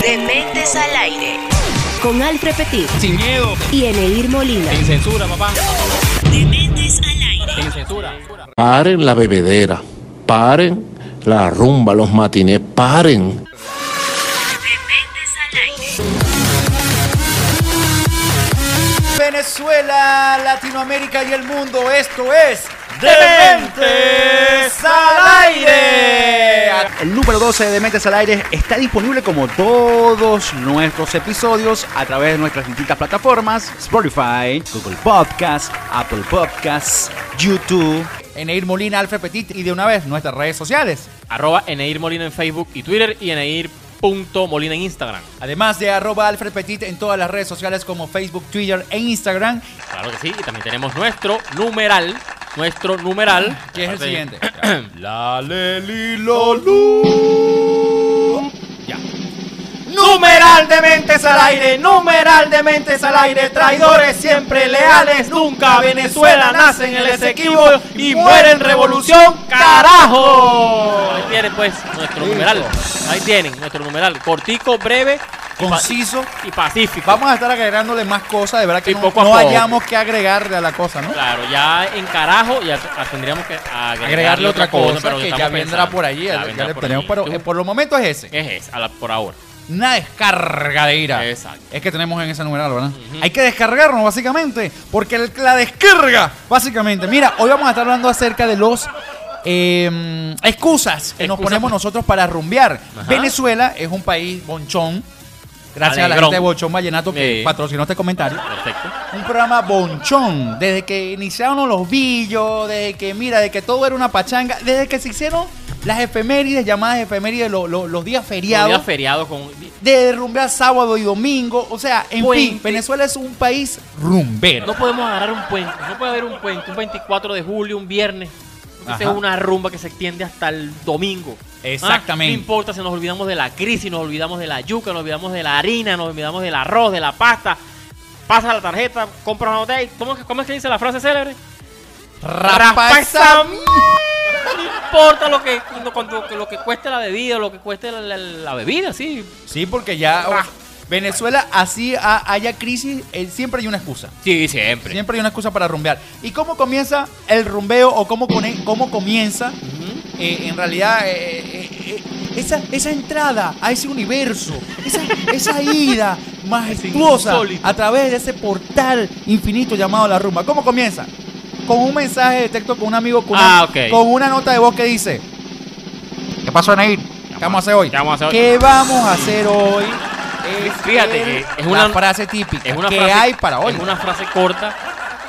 Dementes al aire. Con Alfred Petit Sin miedo. y Eneir Molina. Sin censura, papá. Dementes al aire. Sin censura. Paren la bebedera, paren la rumba, los matinés, paren. Dementes al aire. Venezuela, Latinoamérica y el mundo. Esto es Dementes al aire. El número 12 de Dementes al aire está disponible como todos nuestros episodios a través de nuestras distintas plataformas: Spotify, Google Podcast, Apple Podcasts, YouTube. Eneir Molina, Alfred Petit y de una vez nuestras redes sociales. Arroba Eneir Molina en Facebook y Twitter y Eneir.molina en Instagram. Además de arroba Alfred Petit en todas las redes sociales como Facebook, Twitter e Instagram. Claro que sí. Y también tenemos nuestro numeral. Nuestro numeral. ¿Qué es el siguiente? La Leli Lolu. Ya. Numeral de mentes al aire, numeral de mentes al aire, traidores siempre leales, nunca Venezuela nace en el Esequibo y muere en revolución, carajo. Ahí tienen pues nuestro numeral. Ahí tienen nuestro numeral. Cortico, breve. y Conciso. Y pacífico. Vamos a estar agregándole más cosas, de verdad que no, poco no hayamos que agregarle a la cosa, ¿no? Claro, ya en carajo ya t- tendríamos que agregarle, Agregarle otra cosa pero que ya vendrá pensando. por allí, Ya ya, vendrá le por tenemos, allí. eh, por los momentos es ese. Es a la- por ahora. Una descarga de ira. Exacto. Es que tenemos en ese numeral, ¿verdad? Hay que descargarnos, básicamente. Porque el- la descarga, básicamente. Mira, hoy vamos a estar hablando acerca de los. eh, excusas que nos ponemos nosotros para rumbear. Ajá. Venezuela es un país bonchón. Gracias a la gente de Bonchón Vallenato que Sí. patrocinó este comentario. Perfecto. Un programa bonchón. Desde que iniciaron los billos, desde que, mira, de que todo era una pachanga, desde que se hicieron las efemérides, llamadas efemérides, lo- lo- los días feriados Día feriado con. de rumbear sábado y domingo. O sea, en Puente. fin, Venezuela es un país rumbero. No podemos agarrar un puente. No puede haber un puente. Un 24 de julio, un viernes. Esa es una rumba que se extiende hasta el domingo. Exactamente. Ah, no importa si nos olvidamos de la crisis, nos olvidamos de la yuca, nos olvidamos de la harina, nos olvidamos del arroz, de la pasta. Pasa la tarjeta, compra una botella. ¿Cómo, es- cómo es que dice la frase célebre? Rapa esa No importa lo que, cuando- lo que cueste la bebida, lo que cueste la, la- la bebida, sí. Sí, porque ya o- Venezuela, así ha- haya crisis, eh, siempre hay una excusa. Sí, siempre. Siempre hay una excusa para rumbear. ¿Y cómo comienza el rumbeo o cómo, cone- cómo comienza eh, en realidad eh, esa, esa entrada a ese universo, esa, esa ida majestuosa a través de ese portal infinito llamado la rumba? ¿Cómo comienza? Con un mensaje de texto con un amigo, con, Ah, una, con una nota de voz que dice: ¿Qué pasó, Neir? ¿Qué vamos a hacer hoy? ¿Qué vamos a hacer hoy? ¿Qué vamos a hacer hoy? Es Fíjate que es una- frase típica. Es una que frase, hay para hoy? Es una frase corta,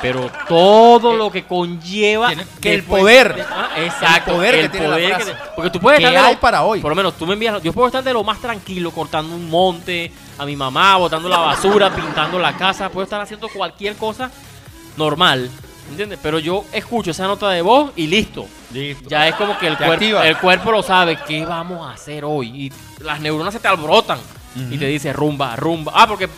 pero todo lo que conlleva Tiene- que el poder. de- ah, exacto, El poder que tiene la frase. te- porque tú puedes ¿Qué estar hay lo- para hoy? Por lo menos tú me envías, yo puedo estar de lo más tranquilo cortando un monte, a mi mamá botando la basura, pintando la casa, puedo estar haciendo cualquier cosa normal. ¿Entiendes? Pero yo escucho esa nota de voz y listo. Ya es como que el, cuerpo, el cuerpo lo sabe. ¿Qué vamos a hacer hoy? Y las neuronas se te alborotan. Y te dice rumba, rumba. Ah, porque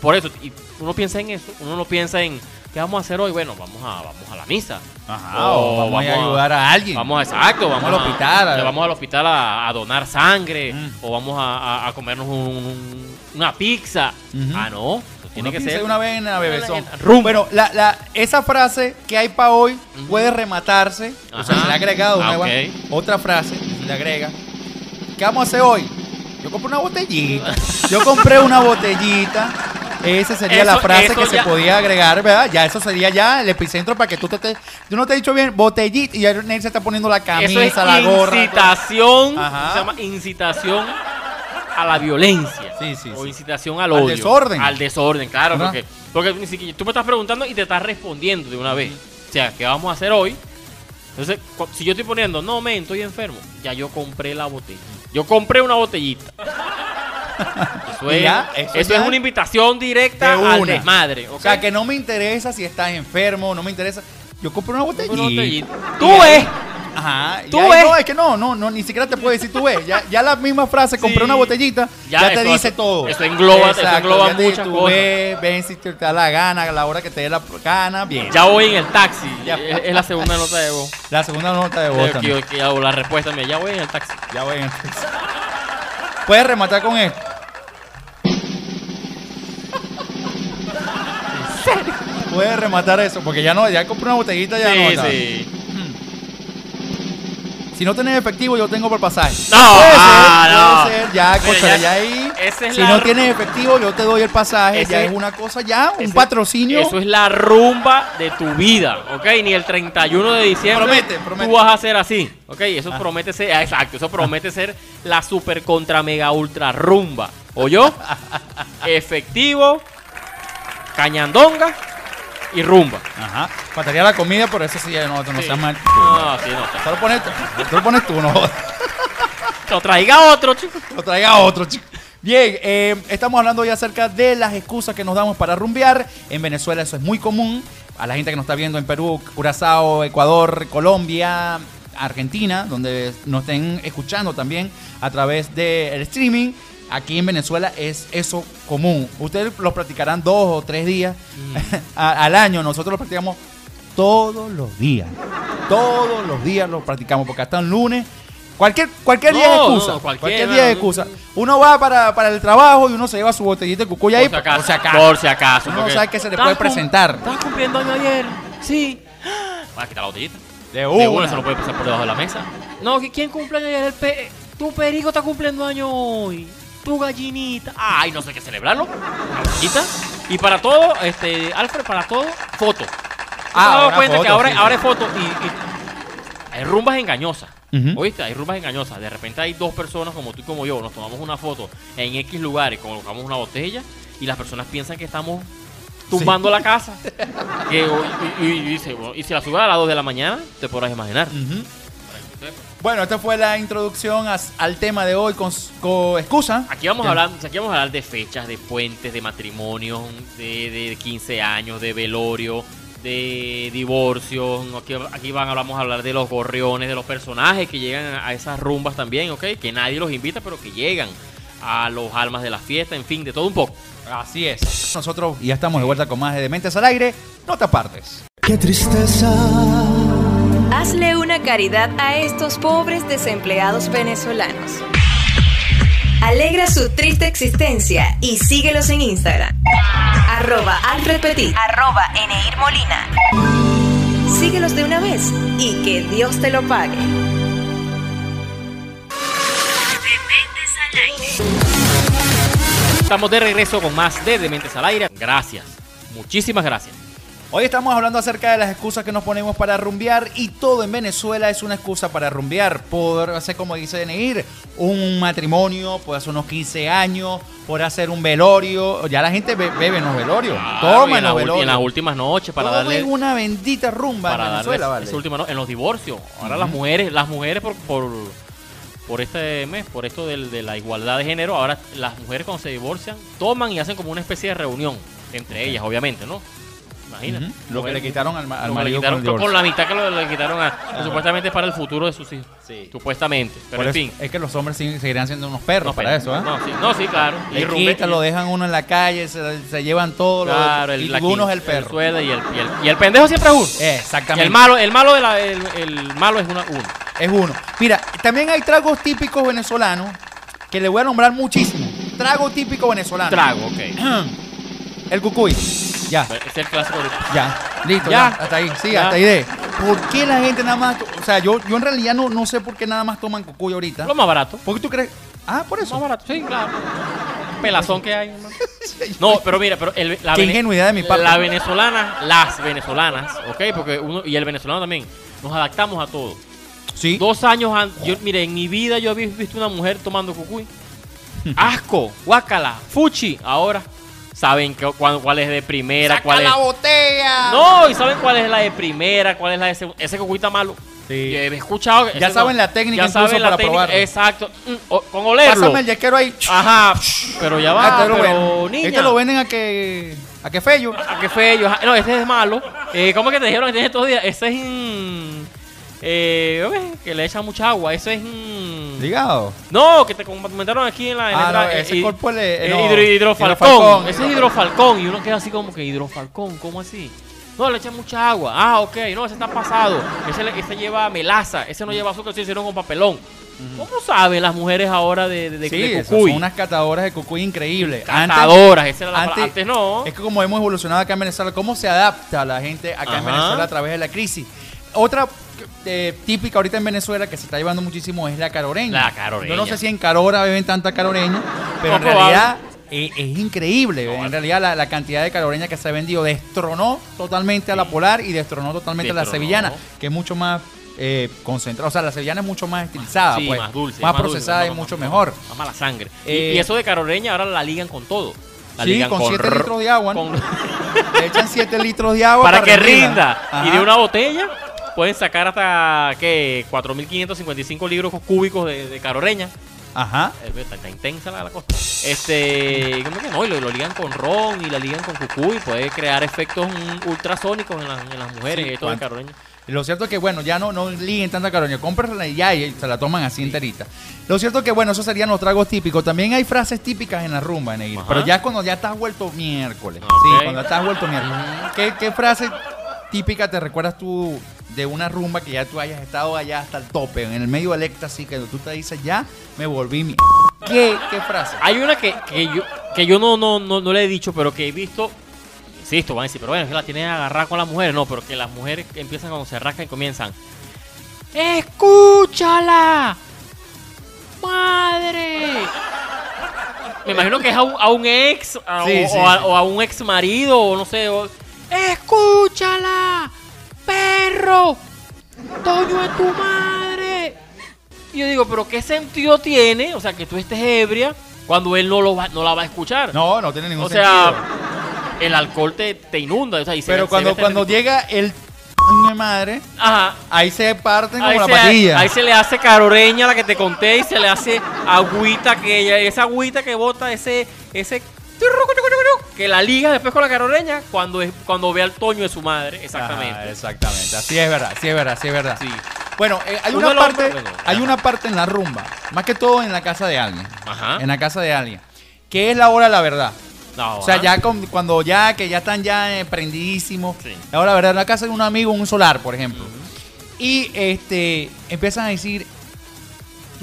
por eso. Y uno piensa en eso. Uno no piensa en ¿qué vamos a hacer hoy? Bueno, vamos a, vamos a la misa. Ajá, O vamos, a ayudar a alguien. Vamos a, exacto, vamos, Vamos al hospital, a- Vamos al hospital a, donar sangre. Mm. O vamos a, comernos un- un- una pizza. Ah, no. Tiene que ser. una bebezón. en- rumba. Bueno, la, la, esa frase que hay para hoy puede rematarse. O sea, se le ha agregado Ah, nueva, otra frase. Se le agrega. ¿Qué vamos a hacer hoy? Yo compré una botellita. Yo compré una botellita. Esa sería la frase que se podía agregar, ¿verdad? Ya eso sería ya el epicentro para que tú te... te yo no te he dicho bien, botellita. Y ya Nel se está poniendo la camisa, Eso es la gorra. incitación. Se llama incitación a la violencia. Sí, sí, O incitación al Al odio. desorden. Al desorden, claro. Porque, porque ni siquiera tú me estás preguntando y te estás respondiendo de una vez. O sea, ¿qué vamos a hacer hoy? Entonces, si yo estoy poniendo, no, men, estoy enfermo, ya yo compré la botella. Yo compré una botellita. Eso, es, ya, eso eso ya es una invitación directa de al desmadre. O sea, que no me interesa si estás enfermo, no me interesa. Yo compré una botellita. Una botellita. Y Tú ves. Ajá. Tú ves. No, es que no, no, no, ni siquiera te puede decir tú ves. Ya, ya la misma frase, compré una botellita, ya, te dice todo. Eso engloba, Exacto, engloba mucho ven si te da la gana, a la hora que te dé la gana, bien. Ya voy en el taxi. Es, la segunda nota de voz. La segunda nota de voz. La respuesta mía, ya voy en el taxi. Ya voy en el taxi. Puedes rematar con esto. Puedes rematar eso, porque ya no, ya compré una botellita, ya sí, no. Sí. Si no tienes efectivo, yo tengo por pasaje. No, puede ser, ah, puede no. ser, ya, Mira, cosa, ya- ya ahí. es si no tienes efectivo, yo te doy el pasaje. Ese- ya es una cosa, ya, un Ese- patrocinio. Eso es la rumba de tu vida, ¿ok? Ni el 31 de diciembre Promete, promete. tú vas a hacer así, ¿ok? Eso promete ser, ah, exacto, eso promete ser la super contra mega ultra rumba. ¿O yo? Efectivo, cañandonga y rumba. Ajá. Faltaría la comida, pero eso sí, ya no, no Sí. seas mal. No, sí, no. Te lo pones, te lo pones tú, no. Lo traiga otro, chico. Lo traiga otro, chico. Bien, eh, estamos hablando hoy acerca de las excusas que nos damos para rumbear. En Venezuela eso es muy común. A la gente que nos está viendo en Perú, Curazao, Ecuador, Colombia, Argentina, donde nos estén escuchando también a través del streaming. Aquí en Venezuela es eso común. Ustedes lo practicarán dos o tres días a- al año. Nosotros lo practicamos todos los días. Todos los días lo practicamos porque hasta el lunes. Cualquier, cualquier día No, de excusa. no, cualquier, día de excusa. Uno va para, para el trabajo y uno se lleva su botellita de cucuy ahí Por si acaso. por si acaso. Por si acaso. Uno sabe que se le ¿Estás puede presentar. ¿Estás cumpliendo año ayer? Sí. Voy a quitar la botellita. De De una. una se lo puede pasar por debajo de la mesa. No, ¿qui- ¿quién cumple año ayer? El pe- tu perico está cumpliendo año hoy. Tu gallinita. Ay, no sé qué celebrarlo. Botellita. Y para todo, este, Alfred, para todo, foto. Ah, ¿Te has dado ahora que ahora, sí, ahora sí. es foto y, y hay rumbas engañosas. Ujú. ¿Oíste? Hay rumbas engañosas. De repente hay dos personas como tú y como yo. Nos tomamos una foto en X lugares, colocamos una botella y las personas piensan que estamos tumbando la casa. Que, y, y si la subes a las 2 de la mañana, te podrás imaginar. Ujú. Bueno, esta fue la introducción al tema de hoy con, con excusa. Aquí vamos, a Bien. hablar, aquí vamos a hablar de fechas, de puentes, de matrimonios, de, de 15 años, de velorio, de divorcio. Aquí, aquí van, vamos a hablar de los gorriones, de los personajes que llegan a esas rumbas también, ¿ok? Que nadie los invita, pero que llegan a los almas de la fiesta, en fin, de todo un poco. Así es. Nosotros ya estamos de vuelta con más de Dementes al Aire. No te apartes. Qué tristeza. Hazle una caridad a estos pobres desempleados venezolanos. Alegra su triste existencia y síguelos en Instagram. Arroba Alfred Petit. Arroba Eneir Molina. Síguelos de una vez y que Dios te lo pague. Dementes al aire. Estamos de regreso con más de Dementes al Aire. Gracias. Muchísimas gracias. Hoy estamos hablando acerca de las excusas que nos ponemos para rumbear y todo en Venezuela es una excusa para rumbear. Por hacer, como dice Neir, un matrimonio, puede hacer unos 15 años, por hacer un velorio. Ya la gente be- bebe en los velorios. Claro, Toma y en los velorios. en las últimas noches para Todo darle una bendita rumba para en Venezuela, ¿vale? ese último, no, en los divorcios. Ahora las mujeres, las mujeres por, por, por este mes, por esto del- de la igualdad de género, ahora las mujeres cuando se divorcian toman y hacen como una especie de reunión entre ellas, obviamente, ¿no? Imagínate. Lo que le quitaron al, al Lo que le quitaron divorcio. la mitad que lo, le quitaron a, supuestamente es para el futuro de sus hijos. Sí. Supuestamente. Pero Por en fin. Es que los hombres seguirán siendo unos perros No, para pero- eso, ¿eh? No, sí, no, sí, claro. Le Y quitan, lo dejan uno en la calle, se, se llevan todo, lo- Claro, el, y uno es el perro. y el, y, el, y el pendejo siempre es uno. Exactamente. Y el malo, el malo de la, el, el malo es una, uno. Es uno. Mira, también hay tragos típicos venezolanos que le voy a nombrar muchísimo. Trago típico venezolano. Trago, ok. El cucuy. Ya, Es el clásico de... ya. Listo, ya. Ya. Hasta ahí. Sí, Ya. hasta ahí de. ¿Por qué la gente nada más.? O sea, yo, yo en realidad no, no sé por qué nada más toman cucuy ahorita. Lo más barato. ¿Por qué tú crees? Ah, por Lo eso. más barato, sí, claro. Pelazón que hay, hermano. No, pero mira, pero el, la Qué vene- ingenuidad de mi parte. La venezolana, las venezolanas, ¿ok? Porque uno, y el venezolano también, nos adaptamos a todo. Sí. Dos años antes, yo, mire, en mi vida yo había visto una mujer tomando cucuy. Asco, guácala, fuchi. Ahora, saben que, cuál, cuál es de primera, ¡Saca cuál es... la botella! No, y saben cuál es la de primera, cuál es la de segunda. Ese cucuy está malo. Sí. Yo he escuchado. Ya ese saben la técnica ya saben la para técnica, probarlo. Exacto. Mm, o- con olerlo. Pásame el yaquero ahí. Ajá, pero ya va, Ah, te lo pero venden. niña. Este lo venden a que. a que fello. Ah, qué feo. Ajá, No, este es malo. Eh, ¿Cómo es que te dijeron que tienes estos días? Ese es mm, eh, que le echan mucha agua. Eso es mm, Ligado. No, que te comentaron aquí en la. en Ah, la- no, ese eh, cuerpo eh, no, hidro- hidrofalcón. hidrofalcón. Ese es hidrofalcón. Y uno queda así como que hidrofalcón. ¿Cómo así? No, le echan mucha agua. Ah, ok. No, ese está pasado. Ese, ese lleva melaza. Ese no lleva azúcar, ese hicieron con papelón. ¿Cómo saben las mujeres ahora de, de, de- Sí, de esas cucuy? son unas catadoras de cucuy increíbles. Antes- Catadoras, esa era la antes- no. Es que como hemos evolucionado acá en Venezuela, cómo se adapta la gente acá en. Venezuela a través de la crisis. Otra eh, típica ahorita en Venezuela que se está llevando muchísimo es la caroreña. La caroreña. Yo no sé si en Carora beben tanta caroreña, pero en realidad es increíble. en realidad la, la cantidad de caroreña que se ha vendido destronó totalmente a la polar y destronó totalmente a la sevillana, que es mucho más eh, concentrada. O sea, la sevillana es mucho más estilizada, Sí, pues, más dulce. más, procesada y más- mucho mejor. Más mala sangre. Y- Eh, y, eso de caroreña ahora la ligan con todo. La Sí, con siete r- litros de agua, ¿no? con- Le echan 7 litros de agua para que rinda. Y de una botella pueden sacar hasta, ¿qué? 4.555 libros cúbicos de, de caroreña. Ajá. Eh, Está, está intensa la, la cosa. Este, ¿cómo que no? Y lo, lo ligan con ron y la ligan con cucuy. Puede crear efectos ultrasónicos en, las- en las mujeres. Sí, de cuando- caroreña. Lo cierto es que, bueno, ya no, no liguen tanta caroña. Cómprenla y ya y se la toman así enterita. Lo cierto es que, bueno, esos serían los tragos típicos. También hay frases típicas en la rumba. Ajá. Pero ya cuando ya estás vuelto miércoles. Sí, cuando estás vuelto miércoles. ¿Qué, qué frase típica te recuerdas tú de una rumba que ya tú hayas estado allá hasta el tope, en el medio del éxtasis, que tú te dices, ya me volví mi... ¿Qué, qué frase? Hay una que, que yo, que yo no, no, no, no le he dicho, pero que he visto. Insisto, van a decir, pero bueno, es que la tienen agarrada con las mujeres. No, pero que las mujeres empiezan cuando se rascan y comienzan. ¡Escúchala! ¡Madre! Me imagino que es a un, a un ex a- Sí, o, sí, o a, sí. o a un ex marido o no sé. o- ¡Escúchala! ¡Perro! ¡Toño es tu madre! Y yo digo, ¿pero qué sentido tiene? O sea, que tú estés ebria cuando él no, lo va, no la va a escuchar. No, no tiene ningún o sea, sentido. el alcohol te, te inunda. O sea, y se- Pero cuando, cuando llega el... Mi madre, Ajá. ahí se parten como Ahí la se, patilla. ahí se le hace caroreña la que te conté y se le hace agüita que ella, esa agüita que bota ese, ese que la liga después con la caroreña cuando es, cuando ve al toño de su madre, exactamente. Ajá, exactamente. Así es verdad, así es verdad, así es verdad. Sí. Bueno, eh, hay Uno una parte, hombres, hay una parte en la rumba, más que todo en la casa de alguien, Ajá. en la casa de alguien, que es la hora de la verdad. No, O sea, ajá. ya con- cuando ya que ya están ya eh, prendidísimos, Sí. la hora de la verdad, en la casa de un amigo, un solar, por ejemplo, y este empiezan a decir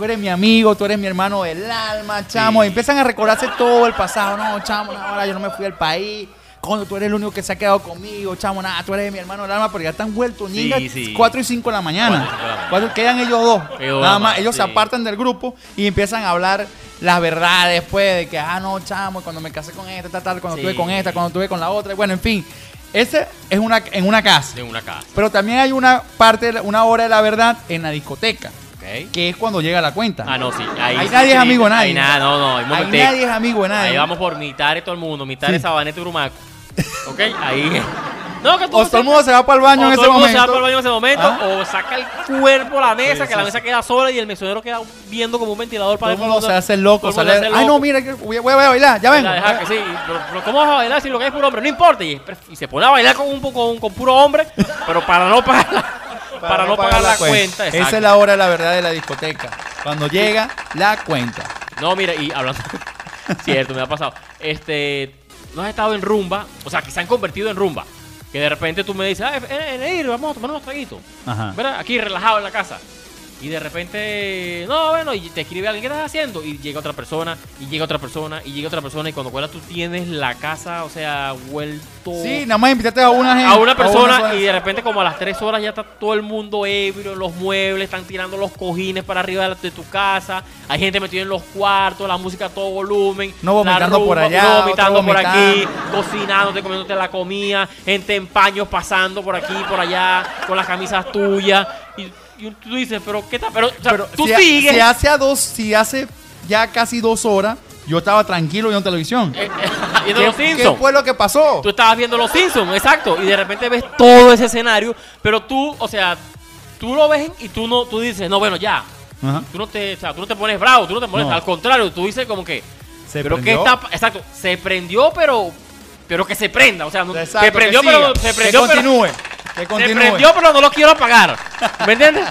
Tú eres mi amigo, tú eres mi hermano del alma, chamo. Sí. Y empiezan a recordarse todo el pasado. No, chamo, no, ahora yo no me fui al país. Coño, tú eres el único que se ha quedado conmigo, chamo, nada, tú eres mi hermano del alma, pero ya están vueltos, Sí, niñas, sí. 4 y 5 de la mañana. Cuatro y cinco de la mañana. Cuatro- quedan ellos dos. Nada más, ellos se apartan del grupo y empiezan a hablar las verdades después de que, ah, no, chamo, cuando me casé con esta, tal, tal, cuando estuve con esta, cuando estuve con la otra. Bueno, en fin, ese es una, en una casa. de una casa. Pero también hay una parte, una hora de la verdad en la discoteca, Ok. que es cuando llega la cuenta. Ah, no, sí. Ahí, Ahí sí, nadie es amigo de nadie. Ahí nada, no, no. Ahí nadie es amigo de nadie. Ahí vamos por mitad de todo el mundo, mitad de Sabaneta y Brumaco. ¿Ok? Ahí. No, que tú O no todo el mundo se va para el baño o en todo ese el mundo se va momento. para el baño en ese momento, Ah. o saca el cuerpo a la mesa, Sí, que la mesa queda sola y el mesonero queda viendo como un ventilador Todo para el mundo se hace loco, sale. hace Ay, no, mira, que voy a, voy a bailar, ya vengo. La deja que sí, pero, pero ¿cómo vas a bailar si lo que es puro hombre? No importa. Y, y se pone a bailar con, un, con, con puro hombre, pero para no pagar la, para, no pagar la cuenta. Esa exacto. es la hora la verdad de la discoteca. Cuando llega la cuenta. No, mira, y hablando. cierto, me ha pasado. Este. No has estado en rumba, o sea, que se han convertido en rumba. Que de repente tú me dices, ah, eh, eh, ir, vamos a tomar unos traguitos. Ajá. ¿Verdad? Aquí relajado en la casa. Y de repente, no, bueno, y te escribe alguien, ¿qué estás haciendo? Y llega otra persona, y llega otra persona, y llega otra persona, y cuando cuela tú tienes la casa, o sea, vuelto Sí, nada más invitaste a una gente. a una persona y de repente como a las 3 horas ya está todo el mundo ebrio, los muebles, están tirando los cojines para arriba de, la- de tu casa, hay gente metida en los cuartos, la música a todo volumen, No vomitando por allá, uno vomitando por aquí, cocinándote, comiéndote la comida, gente en paños pasando por aquí, por allá, con las camisas tuyas, y, y tú dices, pero ¿qué tal? Pero, o sea, Pero tú si, sigues... si hace a dos, si hace ya casi dos horas, yo estaba tranquilo viendo televisión. eh, eh, viendo ¿Qué, los qué Simpsons. fue lo que pasó? Tú estabas viendo los Simpsons, exacto, y de repente ves todo ese escenario, pero tú, o sea, tú lo ves y tú no, tú dices, no, bueno, ya. Ajá. Tú no te, o sea, tú no te pones bravo, tú no te pones, No. al contrario, tú dices como que, Se pero prendió. qué está, exacto, se prendió, pero, pero que se prenda, o sea, Exacto, se prendió, que pero se prendió, que pero continúe. Que se continúe. prendió, pero no lo quiero apagar, ¿me entiendes?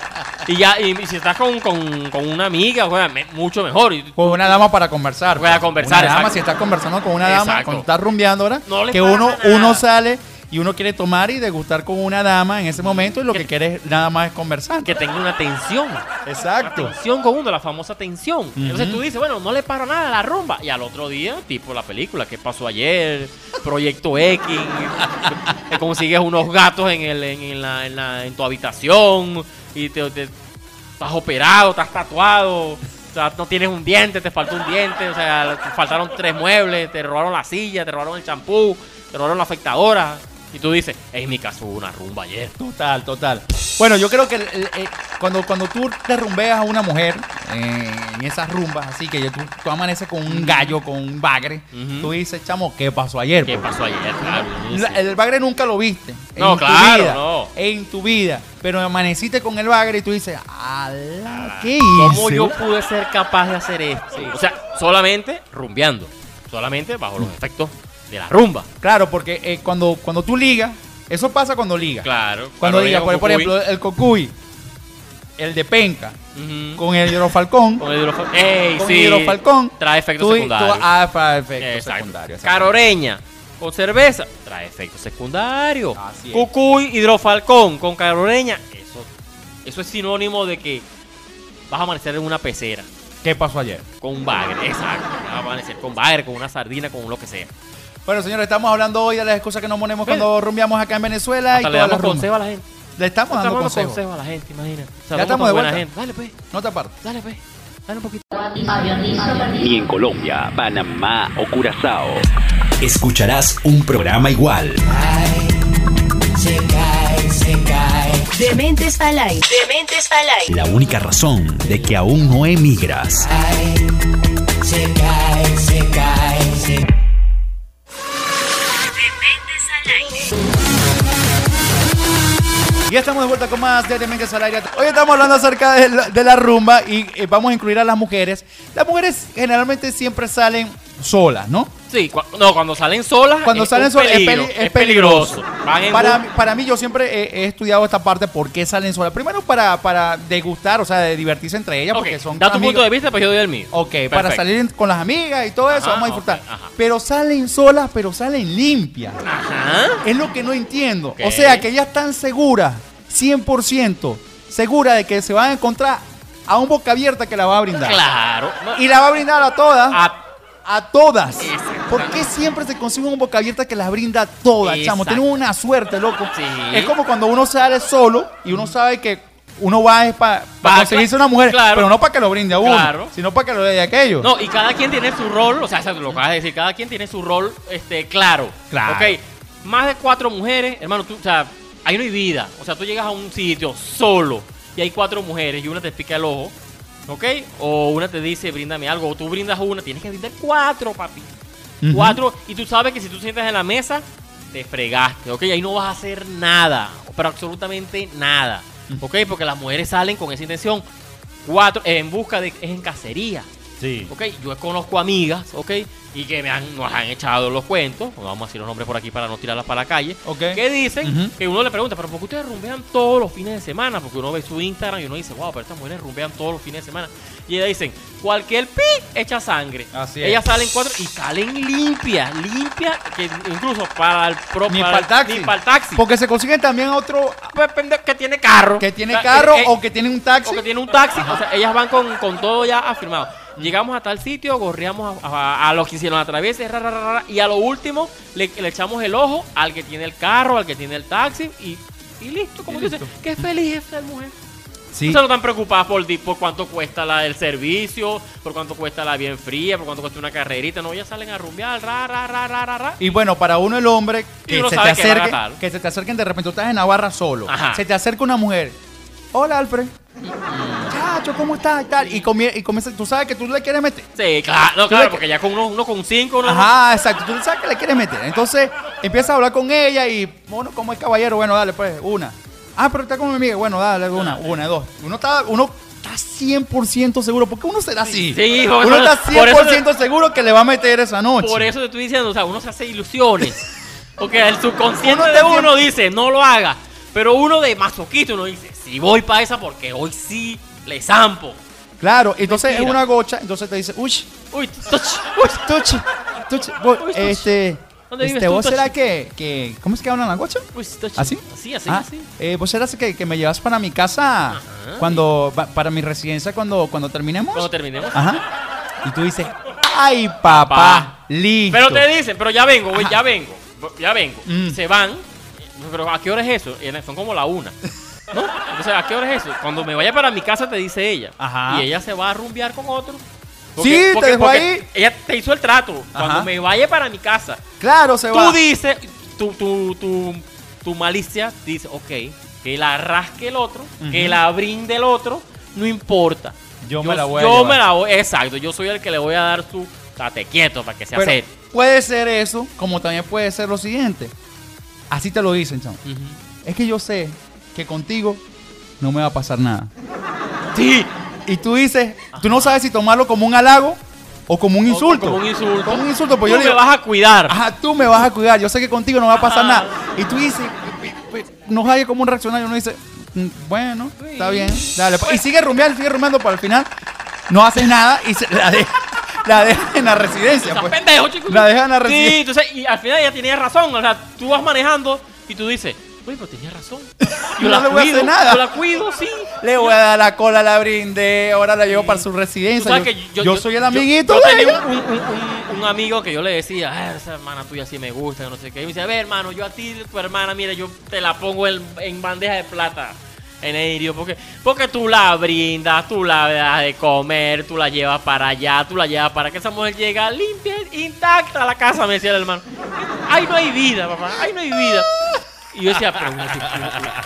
Y ya, y, si estás con, con, con una amiga, bueno, me- mucho mejor. Y, Con una dama para conversar. Para pues. conversar, Una dama, exacto. si estás conversando con una dama, Exacto. cuando estás rumbeando ahora, No le que pasa uno, nada. uno sale y uno quiere tomar y degustar con una dama en ese momento y lo Que- que quiere es nada más es conversar. Que tenga una tensión. Exacto. La tensión con uno, la famosa tensión. Entonces tú dices, bueno, no le paro nada a la rumba. Y al otro día, tipo la película, ¿qué pasó ayer? Proyecto X. consigues unos gatos en, el, en, en la, en, la- en tu habitación. Y te, te- estás operado, estás tatuado. O sea, no tienes un diente, te faltó un diente. O sea, te faltaron tres muebles. Te robaron la silla, te robaron el champú, te robaron la afectadora. Y tú dices, en mi caso hubo una rumba ayer. Total, total. Bueno, yo creo que el- el- el- cuando, cuando tú te rumbeas a una mujer eh, en esas rumbas, así que tú, tú amaneces con un gallo, con un bagre, Ujú. tú dices, chamo, ¿qué pasó ayer? ¿Qué pues? pasó ayer? Claro, La- el bagre nunca lo viste. No, claro, vida, no. En tu vida. Pero amaneciste con el bagre y tú dices, ¡ala! ¿Qué hice? ¿Cómo yo pude ser capaz de hacer esto? O sea, solamente rumbeando. Solamente bajo los efectos de la rumba. Claro, porque eh, cuando, cuando tú ligas, eso pasa cuando ligas. Claro. Cuando Claro, ligas, por, por ejemplo, el cocuy, el de penca, con el hidrofalcón. Con el hidrofal- Ey, con sí. hidrofalcón. Trae efectos tú- secundarios. tú- ah, para efectos secundarios. Caroreña con cerveza trae efectos secundarios. Así es. Cucuy, hidrofalcón con caroreña. Eso, eso es sinónimo de que vas a amanecer en una pecera. ¿Qué pasó ayer? Con un bagre, exacto. Vas a amanecer con bagre, con una sardina, con lo que sea. Bueno, señores, estamos hablando hoy de las excusas que nos ponemos Mira. cuando rumbeamos acá en Venezuela y Hasta le todas las damos rumbas. consejo a la gente. Le estamos Estamos dando consejos. consejo a la gente, imagínate. O sea, Ya estamos de buena vuelta. gente. Dale, pues. No te apartes. Dale, pues. Dale un poquito. Ni en Colombia, Panamá o Curazao. escucharás un programa igual. Dementes al aire. Dementes al aire. La única razón de que aún no emigras. Dementes Ya estamos de vuelta con más de Dementes al Aire. Hoy estamos hablando acerca de la, de la rumba y eh, vamos a incluir a las mujeres. Las mujeres generalmente siempre salen solas, ¿no? Sí, no, cuando salen solas. Cuando es salen solas es, peligro, peli- es peligroso. Para, un- para mí, yo siempre he, he estudiado esta parte, por qué salen solas. Primero para, para degustar, o sea, de divertirse entre ellas, porque son da tu punto de vista, pues yo doy el mío. Ok, para salir con las amigas y todo eso, Ajá, vamos a disfrutar. Pero salen solas, pero salen limpias. Ajá. Es lo que no entiendo. O sea, que ellas están seguras, 100%, seguras de que se van a encontrar a un boca abierta que la va a brindar. Claro. Y la va a brindar a todas. a- A todas. ¿Por qué siempre se consigue un boca abierta que las brinda a todas, chamo? Tienen una suerte, loco. Sí. Es como cuando uno sale solo y uno sabe que uno va para Pa- conseguirse una mujer, claro. pero no para que lo brinde a uno, Claro. sino para que lo dé de aquello. No, y cada quien tiene su rol, o sea, eso lo que acabas de decir, cada quien tiene su rol este, claro. Claro. Ok, más de cuatro mujeres, hermano, tú, o sea, ahí no hay vida. O sea, tú llegas a un sitio solo y hay cuatro mujeres y una te pica el ojo, ¿ok? O una te dice, bríndame algo, o tú brindas una, tienes que brindar cuatro, papi. Cuatro, y tú sabes que si tú sientas en la mesa, te fregaste, ¿ok? Ahí no vas a hacer nada, pero absolutamente nada, ¿ok? Porque las mujeres salen con esa intención. Cuatro, en busca de, es en cacería. Sí. Ok, yo conozco amigas, ok, y que me han, nos han echado los cuentos, no vamos a decir los nombres por aquí para no tirarlas para la calle, Ok. que dicen que uno le pregunta, pero ¿por qué ustedes rumbean todos los fines de semana? Porque uno ve su Instagram y uno dice, wow, pero estas mujeres rumbean todos los fines de semana. Y ellas dicen, cualquier pi echa sangre. Así es. Ellas salen cuatro y salen limpias, limpias, que incluso para el propio. Ni para el taxi. Ni para el taxi. Porque se consiguen también otro Pues, que tiene carro. que tiene carro eh, eh, o que tiene un taxi. o que tiene un taxi. O sea, ellas van con, con todo ya afirmado. Llegamos a tal sitio, gorreamos a, a- a los que hicieron la travesa, ra, ra, ra, ra, y a lo último le, le echamos el ojo al que tiene el carro, al que tiene el taxi, y, y listo, como Y dice, listo. qué feliz es ser mujer. Sí. No se no están preocupadas por, por cuánto cuesta la, el servicio, por cuánto cuesta la bien fría, por cuánto cuesta una carrerita. No, ellas salen a rumbear, ra, ra, ra, ra, ra, ra. Y bueno, para uno el hombre que se te que acerque, gastar. que se te acerquen de repente, tú estás en Navarra solo, Ajá. se te acerca una mujer. Hola, Alfred. ¿cómo estás? Y tal. Y, comie- y comienza, tú sabes que tú le quieres meter. Sí, claro, claro, porque ya con uno, uno con cinco, uno Ajá, exacto. Tú sabes que le quieres meter. Entonces empiezas a hablar con ella y, bueno, como es caballero, bueno, dale, pues, una. Ah, pero está con mi amiga. Bueno, dale, una, una, dos. Uno está, uno está 100% seguro. porque uno será así? Sí, por uno eso- está por eso- 100% seguro que le va a meter esa noche. Por eso te estoy diciendo, o sea, uno se hace ilusiones. Porque el subconsciente Uno de uno dice, no lo haga. Pero uno de masoquista, uno dice, sí voy para esa porque hoy sí le zampo. Claro, entonces Mentira. es una gocha. Entonces te dice, uy, Uy, touch, uy, tuchi, voy, Uy, este, ¿Dónde este, tú, ¿Vos Tochi? será que, que... ¿Cómo es que hablan la guacha? Uy. ¿Así? Así, así, Ah, así. eh, ¿Vos serás que, que me llevas para mi casa cuando... pa- para mi residencia cuando, cuando terminemos? Cuando terminemos. Ajá. Y tú dices, ay, papá, Papá. listo. Pero te dicen, pero ya vengo, güey, ya vengo, ya vengo. Mm. Se van, pero ¿a qué hora es eso? Y Son como la una. ¿No? Entonces, ¿a qué hora es eso? Cuando me vaya para mi casa te dice ella. Ajá. Y ella se va a rumbear con otro. Sí, te dejó ahí. Ella te hizo el trato. Cuando me vaya para mi casa, Claro, se va. tú dices, tu, tu, tu, tu malicia dice, ok, que la rasque el otro, que la brinde el otro, no importa. Yo me la voy a Yo llevar. me la voy, exacto, yo soy el que le voy a dar su tate quieto para que se hace. puede ser eso, como también puede ser lo siguiente. Así te lo dicen, chamo. Es que yo sé que contigo no me va a pasar nada. Sí, Y tú dices, tú no sabes si tomarlo como un halago o como un insulto. Como un insulto. Como un insulto, pues Tú yo le me digo, vas a cuidar. ajá, tú me vas a cuidar. Yo sé que contigo no va a pasar Ajá. nada. Y tú dices, no sabes cómo reaccionar. Y uno dice, "Mm, bueno, está bien, dale. pues". Y sigue rumbeando, sigue rumbeando, para el final no haces nada y se la deja, la deja en la residencia. Pues. pendejo. La dejan a la Sí, residencia. entonces, y al final ella tenía razón. O sea, tú vas manejando y tú dices, pero tenía razón. Yo No la le voy a hacer cuido, nada. Yo la cuido, sí. Le voy a dar la cola, la brinde, ahora la llevo para su residencia. Yo, soy el amiguito Yo, de ella. un, un- un- un amigo que yo le decía, "Ah, esa hermana tuya sí me gusta, no sé qué. Y me dice, a ver, hermano, yo a ti, tu hermana, mira, yo te la pongo en, en bandeja de plata. En aéreo, porque, porque tú la brindas, tú la das de comer, tú la llevas para allá, tú la llevas para que esa mujer llega limpia, intacta a la casa, me decía el hermano. Ahí no hay vida, papá, ahí no hay vida. Y yo decía, pero uno,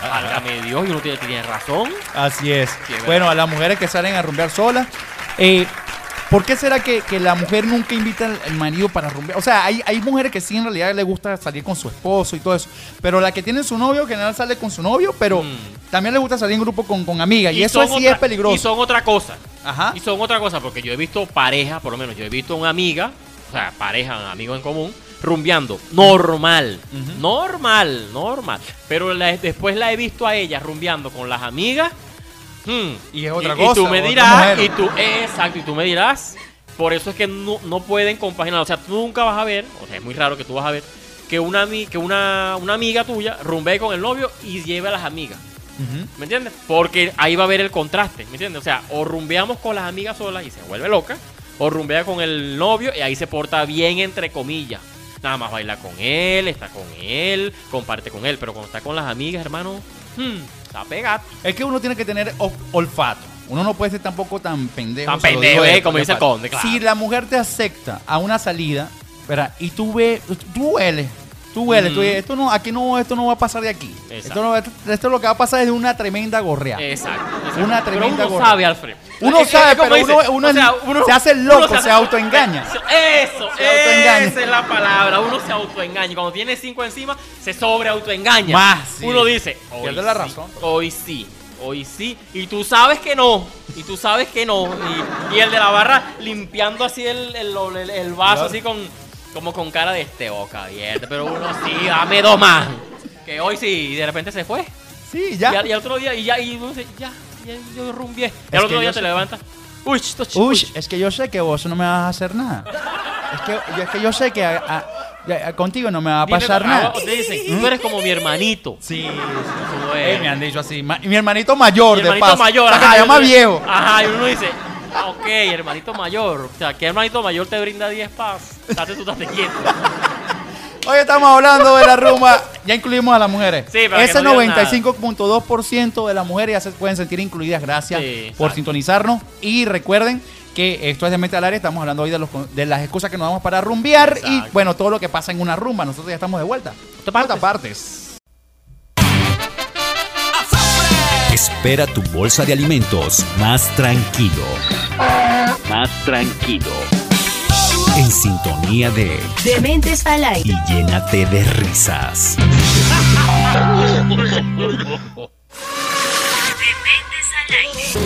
válgame Dios, y uno tiene, tiene razón. Así es. Sí, es verdad. bueno, a las mujeres que salen a rumbear solas. eh, ¿Por qué será que, que la mujer nunca invita al, marido para rumbear? O sea, hay, hay mujeres que sí en realidad le gusta salir con su esposo y todo eso. Pero la que tiene su novio, en general sale con su novio, pero Mm. también le gusta salir en grupo con, con amigas. Y, eso sí otra- es peligroso. Y son otra cosa. Ajá. Y son otra cosa, porque yo he visto pareja, por lo menos yo he visto una amiga, o sea, pareja, amigo en común, rumbeando. Normal. Normal, normal. Pero la- después la he visto a ella rumbeando con las amigas. hmm, Y es otra y, cosa, Y tú me dirás, y tú, exacto, y tú me dirás, por eso es que no, no pueden compaginar. O sea, tú nunca vas a ver, o sea, es muy raro que tú vas a ver, que una, que una, una amiga tuya rumbee con el novio y lleve a las amigas. ¿Me entiendes? Porque ahí va a haber el contraste, ¿me entiendes? O sea, o rumbeamos con las amigas solas y se vuelve loca, o rumbea con el novio y ahí se porta bien, entre comillas. Nada más baila con él, está con él, comparte con él, pero cuando está con las amigas, hermano, hmm, está pegado. Es que uno tiene que tener ol- olfato. Uno no puede ser tampoco tan pendejo. Tan pendejo, eh, como dice conde, claro. Si la mujer te acepta a una salida, ¿verdad? Y tú ves, tú hueles, tú hueles, tú Ujú. dices, esto no, aquí no, esto no va a pasar de aquí. Esto, no, esto, esto lo que va a pasar es de una tremenda gorrea. Exacto. exacto. Una Pero tremenda uno gorra. sabe, Alfred. Uno Es sabe, es pero uno- uno se hace loco, se autoengaña. Eso, Se autoengaña. esa es la palabra. Uno se autoengaña. Cuando tiene cinco encima, se sobre autoengaña. Más, sí. Uno dice, hoy Pierde la sí, razón. Hoy sí, hoy sí. Y tú sabes que no. Y tú sabes que no. Y, y el de la barra limpiando así el, el, el- el vaso, Claro. así con como con cara de este boca abierta. Pero uno sí, dame dos más. Que hoy sí. Y de repente se fue. Sí, ya. Y al otro día, y ya, y uno dice, ya, ya yo rumbié. Y Es al otro día yo te levantas. Uy, esto Uy, es que yo sé que vos no me vas a hacer nada. Es que, yo- es que yo sé que a- a- ya- a- contigo no me va a pasar nada. Te dicen, tú eres como mi hermanito. Sí, Eh, eres. me han dicho así. Ma- y mi hermanito mayor, Mi de hermanito paso. mayor. Ajá, me y llama viejo. Ajá, y uno dice, ah, ok, hermanito mayor. O sea, ¿qué hermanito mayor te brinda 10 paz? Date tú, date quieto. Hoy estamos hablando de la rumba. Ya incluimos a las mujeres. Sí, Ese no digan 95.2% de las mujeres ya se pueden sentir incluidas. Gracias Sí, por exacto. sintonizarnos. Y recuerden que esto es de Mente al Área. Estamos hablando hoy de, los, de las excusas que nos damos para rumbear. Y bueno, todo lo que pasa en una rumba. Nosotros ya estamos de vuelta. partes. partes. Espera tu bolsa de alimentos más tranquilo. Más tranquilo. En sintonía de Dementes al aire. y llénate de risas. Dementes al aire.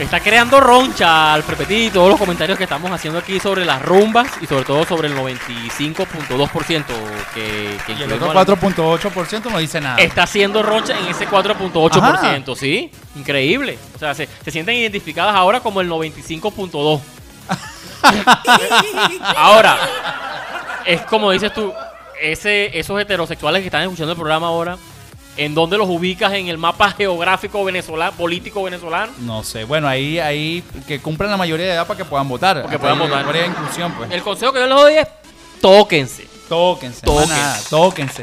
Está creando roncha al Petit todos los comentarios que estamos haciendo aquí sobre las rumbas y sobre todo sobre el 95.2% que, que Y el otro a la- 4.8% no dice nada. está haciendo roncha en ese 4.8%, ¿sí? Increíble. O sea, se, se sienten identificadas ahora como el 95.2. Ahora, es como dices tú, ese, esos heterosexuales que están escuchando el programa ahora, ¿en dónde los ubicas en el mapa geográfico venezolano, político venezolano? No sé, bueno, ahí, ahí que cumplan la mayoría de edad para que puedan votar. Porque puedan Hay votar. mayoría de inclusión, pues. El consejo que yo les doy es tóquense. Tóquense, Tóquense. maná, tóquense.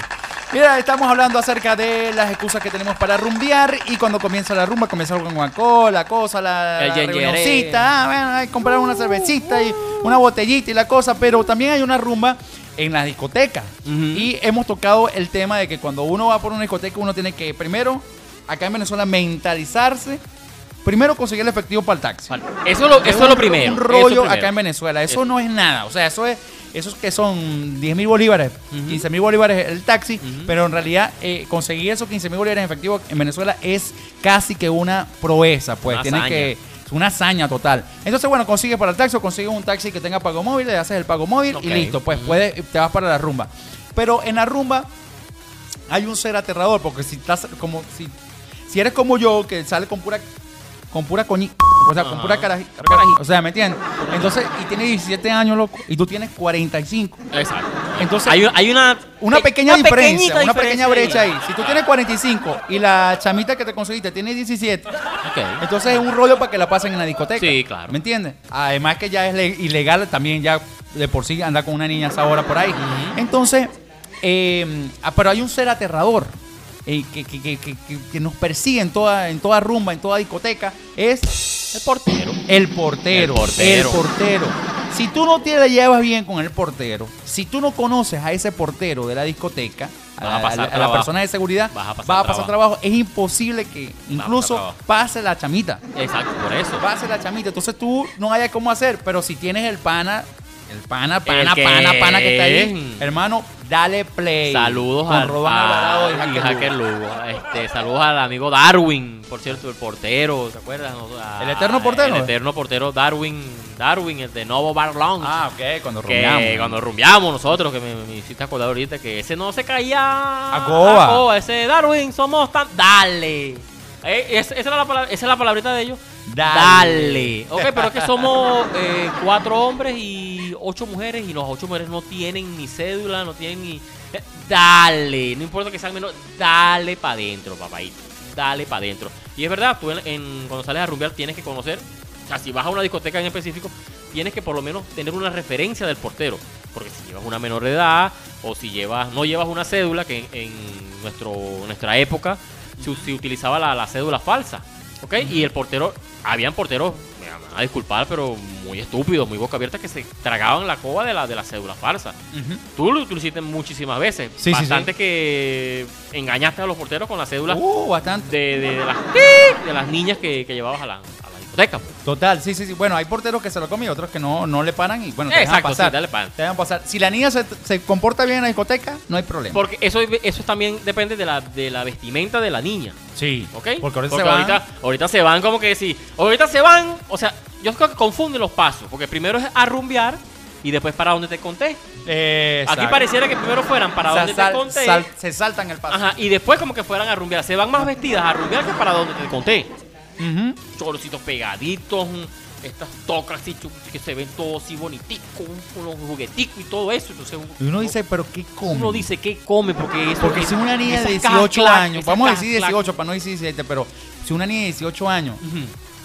Mira, estamos hablando acerca de las excusas que tenemos para rumbear y cuando comienza la rumba, comienza con Coca-Cola, cosa, la, El la reunioncita, ah, bueno, hay que comprar una cervecita y una botellita y la cosa, pero también hay una rumba en las discotecas. Y hemos tocado el tema de que cuando uno va por una discoteca, uno tiene que, primero, acá en Venezuela, mentalizarse, primero conseguir el efectivo para el taxi. Vale. Eso, es lo, eso es lo primero. Un eso rollo primero. acá en Venezuela. Eso, Eso. no es nada. O sea, eso es. Esos que son 10 mil bolívares, Ujú. 15 mil bolívares el taxi, pero en realidad eh, conseguir esos 15 mil bolívares en efectivo en Venezuela es casi que una proeza, pues tienes que es una hazaña total. Entonces, bueno, consigues para el taxi o consigues un taxi que tenga pago móvil, le haces el pago móvil y listo, pues Ujú. puedes, te vas para la rumba. Pero en la rumba hay un ser aterrador, porque si estás como si, si eres como yo, que sale con pura con pura coñi, o sea, con pura caraji, Carají. o sea, ¿me entiendes? Entonces, y tiene 17 años, loco, y tú tienes 45. Exacto. Entonces, Hay, hay una, una pe- pequeña diferencia, una pequeña brecha ahí. ahí. Si tú tienes 45 y la chamita que te conseguiste tiene 17, Ok. entonces es un rollo para que la pasen en la discoteca. Sí, claro. ¿Me entiendes? Además que ya es le- ilegal también ya de por sí andar con una niña a esa hora por ahí. Entonces, eh, ah, pero hay un ser aterrador eh, que, que- que- que- que- que nos persigue en toda, en toda rumba, en toda discoteca, es El portero. el portero. El portero. El portero. Si tú no te la llevas bien con el portero, si tú no conoces a ese portero de la discoteca, a, la- a persona de seguridad, Vas a pasar va a pasar trabajo. trabajo. Es imposible que incluso pase la chamita. Exacto, por eso. Pase la chamita. Entonces tú no hayas cómo hacer, pero si tienes el pana, el pana, pana, El que- pana, pana que está ahí, hermano, dale play. Saludos a- y Hacker Hacker Lugo. Lugo. Este, saludos al amigo Darwin, por cierto, el portero, ¿te acuerdas? A- ¿El eterno portero? El eterno portero Darwin, Darwin, el de Novo Bar Lounge. Ah, ok, cuando que rumbeamos. cuando rumbeamos nosotros, que me, me hiciste acordar ahorita, que ese no se caía A coba. Ese Darwin, somos tan... Dale. Eh, es- esa, era la palabra- esa es la palabrita de ellos. Dale. Dale. Ok, pero es que somos eh, cuatro hombres y ocho mujeres y las ocho mujeres no tienen ni cédula, no tienen ni... eh, Dale, no importa que sean menos, dale para adentro, papadito. Dale para adentro. Y es verdad, tú en, cuando sales a rumbear tienes que conocer, o sea, si vas a una discoteca en específico, tienes que por lo menos tener una referencia del portero. Porque si llevas una menor de edad o si llevas no llevas una cédula, que en, nuestro, nuestra época se, utilizaba la, la cédula falsa. ¿Ok? Y el portero, habían porteros, van a disculpar, pero muy estúpidos, muy boca abierta, que se tragaban la coba de la, de la cédula falsa. Tú lo, tú lo hiciste muchísimas veces. Sí, sí, Bastante que engañaste a los porteros con la cédula Uh, bastante. de, de, de las, de las niñas que, que llevabas a la, Total, sí, sí, sí. Bueno, hay porteros que se lo comen y otros que no, no le paran y bueno, te Exacto, dejan pasar. sí, dale pan. Te dejan pasar. Si la niña se, se comporta bien en la discoteca, no hay problema. Porque eso, eso también depende de la, de la vestimenta de la niña. sí, ¿Ok? Porque ahorita Porque se van. ahorita, ahorita se van como que sí. Ahorita se van, o sea, yo creo que confunden los pasos. Porque primero es a rumbear y después para donde te conté. Exacto. Aquí pareciera que primero fueran para O sea, donde sal- te conté. sal- se saltan el paso. Ajá, y después como que fueran a rumbear. Se van más vestidas a rumbear que para donde te conté. Ujú. Chorocitos pegaditos, mm, estas tocas así que se ven todos así boniticos, un- unos jugueticos y todo eso. Entonces Y uno dice, pero ¿qué come? uno dice qué come porque eso Porque es- si una niña de esas 18 cajas años, vamos a decir clac- 18 para no decir 17, pero si una niña de 18 años, Ujú.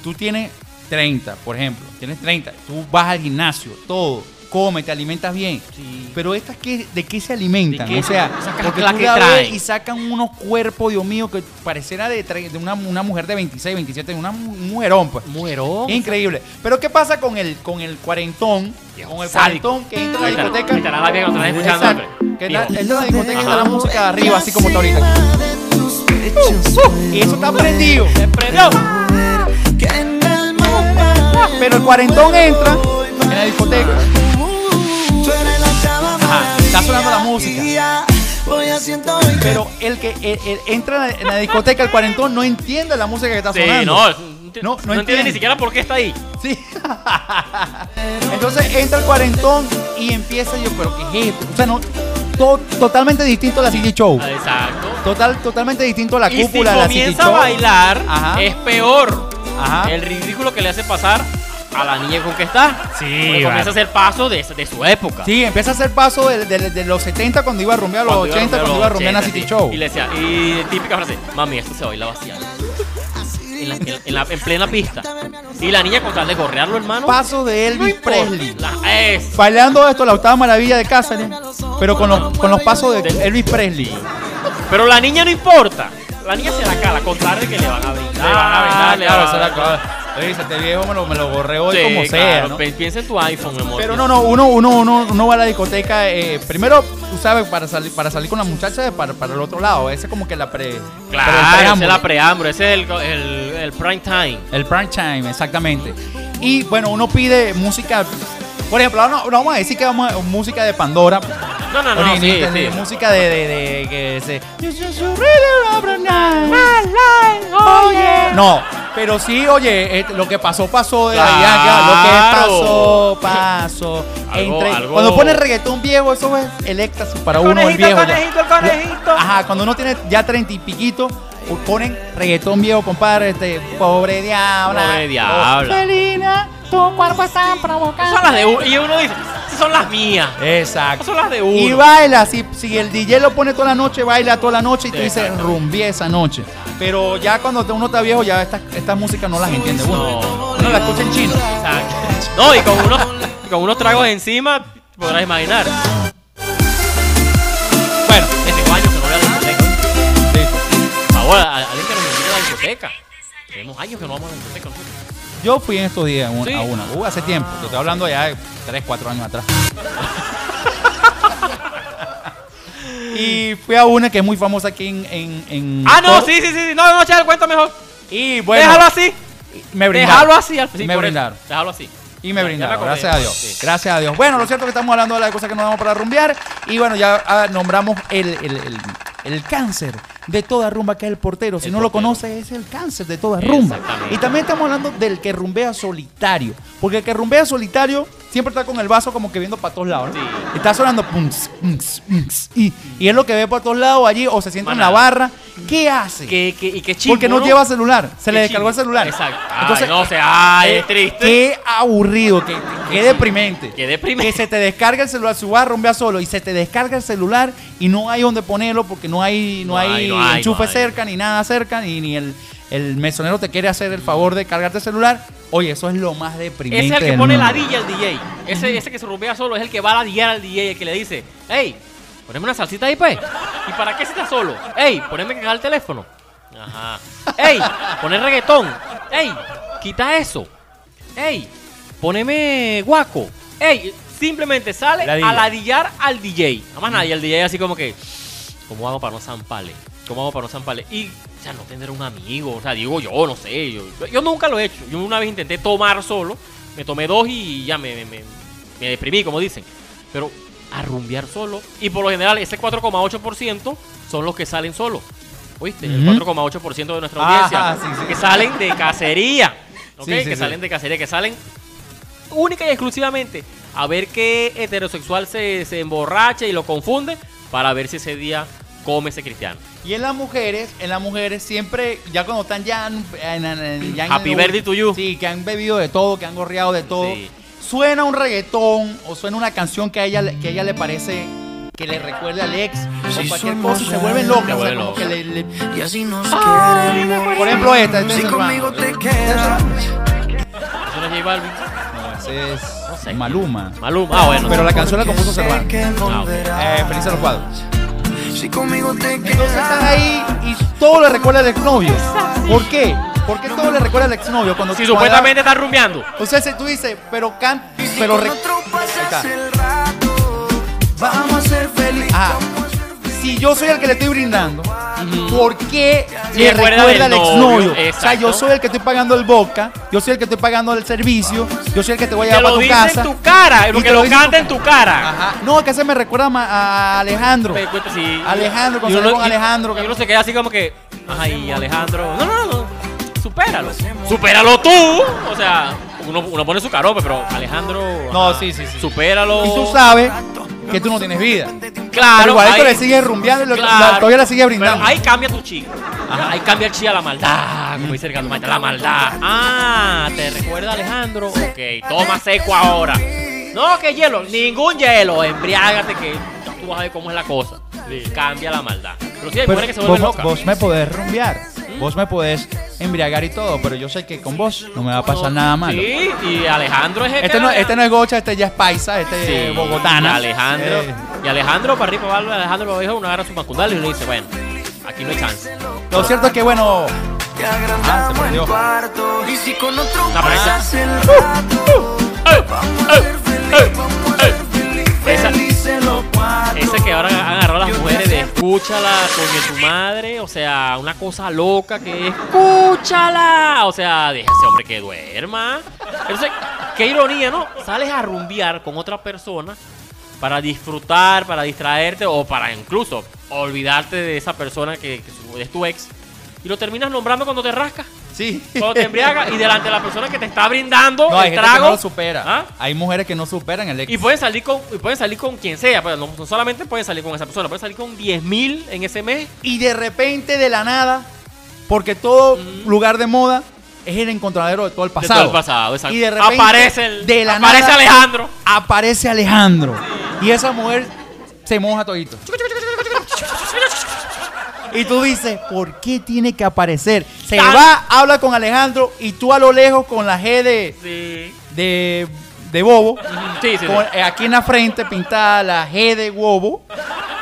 tú tienes 30, por ejemplo, tienes 30, tú vas al gimnasio, todo, come, te alimentas bien. Sí. Pero estas qué, ¿de qué se alimentan? ¿De qué? O sea, Esa porque tú que la ves y sacan unos cuerpos, Dios mío, que pareciera de, de una, una mujer de 26, 27, una mu- mujerón, pues. Mujerón. Increíble. Pero ¿qué pasa con el, con el cuarentón? Con el sádico. cuarentón que entra a la discoteca. la que escuchando. Que entra, a la discoteca y está la música arriba, así como está ahorita. Y eso está prendido. Se prendió. Pero el cuarentón entra en la discoteca. Está sonando la música. Pero el que el- el- entra en la discoteca, el cuarentón, no entiende la música que está Sí, sonando. no, No, no, no entiende entiende. ni siquiera por qué está ahí. Sí. Entonces entra el cuarentón y empieza yo, pero ¿qué es esto? O sea, no, to- totalmente distinto a la CD Show. Exacto. Total, totalmente distinto a la y si cúpula de la comienza a Show. bailar, Ajá. es peor. Ajá. El ridículo que le hace pasar a la niña con que está. Sí, Porque comienza a hacer paso de, de su época. Sí, empieza a hacer paso de, de- de los 70 cuando iba a rumbear, los Cuando 80 a cuando iba a rumbear en la 80, City. Show. Y le decía, y típica frase, mami, esto se baila vacía. En, la- en- en la- en plena pista. Y la niña con tal de gorrearlo, hermano. Paso de Elvis. Presley. La- es. Bailando esto, la octava maravilla de Cáceres, pero con los, con los pasos de Elvis Presley. Pero la niña no importa. La niña se la cala, con tal de que le van a brindar. Le van a brindar, le van a brindar. Este viejo me lo, me lo borré hoy Sí, como sea, claro, ¿no? pi- Piensa en tu iPhone, mi amor. Pero no, no, uno, uno, uno, uno va a la discoteca, eh, primero, tú sabes, para salir, para salir con la muchacha, para, para el otro lado. Ese es como que la pre... Claro, esa es la preámbulo, ese es el, el, el prime time. El prime time, exactamente. Y bueno, uno pide música. Por ejemplo, no, no vamos a decir que vamos a música de Pandora. No, no, no, Oye, sí, sí. Música de, de, de que se. No, pero sí, oye, eh, lo que pasó, pasó de la. Bianca, Lo que pasó, pasó. Algo- Entre- algo- Cuando pones reggaetón viejo, eso es el éxtasis para uno, el conejito, viejo. el ya. conejito, el conejito. Ajá, cuando uno tiene ya treinta y piquito, ponen reggaetón viejo, compadre, este, pobre diabla. Pobre diabla. Felina, tu cuerpo está provocando. Son las de uno. Y uno dice, "Esas son las mías. Exacto. Son las de uno. Y baila, si, si el DJ lo pone toda la noche, baila toda la noche y te dice Exacto. rumbié esa noche. Pero ya cuando uno está viejo, ya estas estas músicas no las entiende uno. No. Uno las escucha en chino. Exacto. No, y con unos, con unos tragos encima, podrás imaginar. Bueno, tengo años que no voy a la discoteca. sí. Ahora, alguien que nos invite a la discoteca. Tenemos años que no vamos a la discoteca. yo fui en estos días a un- Sí. a una. Uh, hace tiempo. Te estoy hablando ya de 3, 4 años atrás. Y fui a una que es muy famosa aquí en. en, en Ah, no, sí, sí, sí. No, no, echa el cuento mejor. Y bueno. Déjalo así. Me brindaron. Déjalo así. al- sí, Me por eso. brindaron. Déjalo así. Y me brindaron, acordé, gracias a Dios. sí. Gracias a Dios. Bueno, lo cierto es que estamos hablando de las cosas que nos damos para rumbear. Y bueno, ya ah, nombramos el, el- el- el cáncer de toda rumba, que es el portero. Si El no lo portero. conoce, es el cáncer de toda rumba. Y también estamos hablando del que rumbea solitario. Porque el que rumbea solitario siempre está con el vaso como que viendo para todos lados. ¿no? Sí. Está sonando. pums, y, y es lo que ve por todos lados allí o se sienta en la barra. ¿Qué hace? Que, que, y qué chimbo, Porque no, lleva celular. Se le Qué descargó el celular. Exacto. Ay, Entonces, no sé, ay, eh, es triste. Qué aburrido, qué, qué deprimente. Qué deprimente. Que se te descarga el celular, si vas a rumbear solo y se te descarga el celular y no hay donde ponerlo porque no hay, no No hay, enchufe hay. cerca ni nada cerca ni, ni el, el mesonero te quiere hacer el favor de cargarte el celular. Oye, eso es lo más deprimente. Ese es el que pone la DJ al DJ. Ese, ese que se rumbea solo es el que va a la al DJ, el que le dice, hey, poneme una salsita ahí, pues. ¿Y para qué si estás solo? Hey, poneme que el teléfono. Ajá. Hey, poner reggaetón. Hey, quita eso. Hey, poneme guaco. Hey, simplemente sale Ladilla. a ladillar al DJ. Nada más nadie, el DJ así como que, ¿cómo hago para no zampale? ¿Cómo hago para no zampale? Y, o sea, no tener un amigo, o sea, digo yo, no sé, yo, yo nunca lo he hecho. Yo una vez intenté tomar solo, me tomé dos y ya me, me, me- deprimí, como dicen. Pero a rumbear solo, y por lo general ese 4,8% son los que salen solos. ¿Oíste? El Ujú. 4,8% de nuestra Ajá, audiencia. sí, sí. Que salen de cacería. ¿Ok? Sí, sí, que salen de cacería, que salen única y exclusivamente a ver qué heterosexual se, se emborracha y lo confunde para ver si ese día come ese cristiano. Y en las mujeres, en las mujeres siempre, ya cuando están ya en, en- en- ya en Happy el- birthday to you. Sí, que han bebido de todo, que han gorreado de todo. Sí. Suena un reggaetón o suena una canción que a ella, le- que a ella le parece que le recuerde al ex o cualquier cosa y se vuelven locas. Se o sea, vuelven locas. que le- le- Y así nos queremos. por ejemplo, esta. esta Si es conmigo hermano. te quedas. ¿Eso no es J Balvin? No, ese es No sé. Maluma. Maluma. Ah, bueno. Pero la canción la compuso Servando. que volverás. Eh, Feliz a los cuadros. Si conmigo te Entonces están quedas. ahí y todo le recuerda al exnovio. ¿Por qué? ¿Por qué todo le recuerda al exnovio? Cuando Si supuestamente está rumbeando. O sea, si tú dices, pero can, Y si pero re- vamos a ser felices. Si yo soy el que le estoy brindando, ¿por qué Sí, le recuerda recuerda al exnovio? novio, O sea, yo soy el que estoy pagando el boca, yo soy el que estoy pagando el servicio, yo soy el que te voy a Te llevar lo para tu dice casa. en tu cara, Y porque te lo lo canta tu- en tu cara. Ajá. No, que se me recuerda a Alejandro. Te sí. Alejandro, cuando Y salió uno- con Alejandro, Y que- uno se queda así como que, ay, Alejandro. No, no, no. Supéralo. Supéralo tú. O sea, uno, uno pone su carope, pero Alejandro. No, ajá, sí, sí, sí. Supéralo. Y tú sabes que tú no tienes vida. Claro, Pero ahí- le sigue rumbeando y lo- Claro. la- todavía la sigue brindando. Ahí cambia tu chi. Ajá, ahí cambia el chi a la maldad. Como dice el gato la maldad. Ah, ¿te recuerda Alejandro? Ok, toma seco ahora. No, que hielo, ningún hielo. Embriágate que tú vas a ver cómo es la cosa. Cambia la maldad. Pero sí hay mujeres que se vos, vuelven locas. vos me podés rumbear, vos me podés embriagar y todo, pero yo sé que con vos no me va a pasar nada malo. Sí, y Alejandro es el Este que- no, este no es gocha, este ya es paisa, este Sí, es bogotana. Y Alejandro, Eh, y Alejandro para arriba, para abajo, Alejandro lo dijo, uno agarra su macundal y uno dice, bueno, aquí no hay chance. lo cierto es que, bueno, Que Ah, se agrandamos perdió. No, pero esa- Esa-. Ese que ahora han agarrado a las mujeres de escúchala con tu madre, o sea, una cosa loca que es escúchala, o sea, deja a ese hombre que duerma. Entonces, qué ironía, ¿no? Sales a rumbear con otra persona para disfrutar, para distraerte o para incluso olvidarte de esa persona que, que es tu ex y lo terminas nombrando cuando te rascas. Sí. Cuando te embriagas y delante de la persona que te está brindando No, hay gente trago. que no lo supera. ¿Ah? Hay mujeres que no superan el ex. Y pueden salir con y pueden salir con quien sea, pues no, no solamente pueden salir con esa persona, pueden salir con 10 mil en ese mes. Y de repente, de la nada, porque todo lugar de moda es el encontradero de todo el De pasado. todo el pasado, exacto. Y de repente, aparece el, de la aparece nada, Alejandro. Aparece Alejandro. Y esa mujer se moja todito. Y tú dices, ¿por qué tiene que aparecer? Se Tan- va, habla con Alejandro y tú a lo lejos con la G de, Sí. de, de bobo. Sí, sí, con- eh, aquí en la frente pintada la G de huevo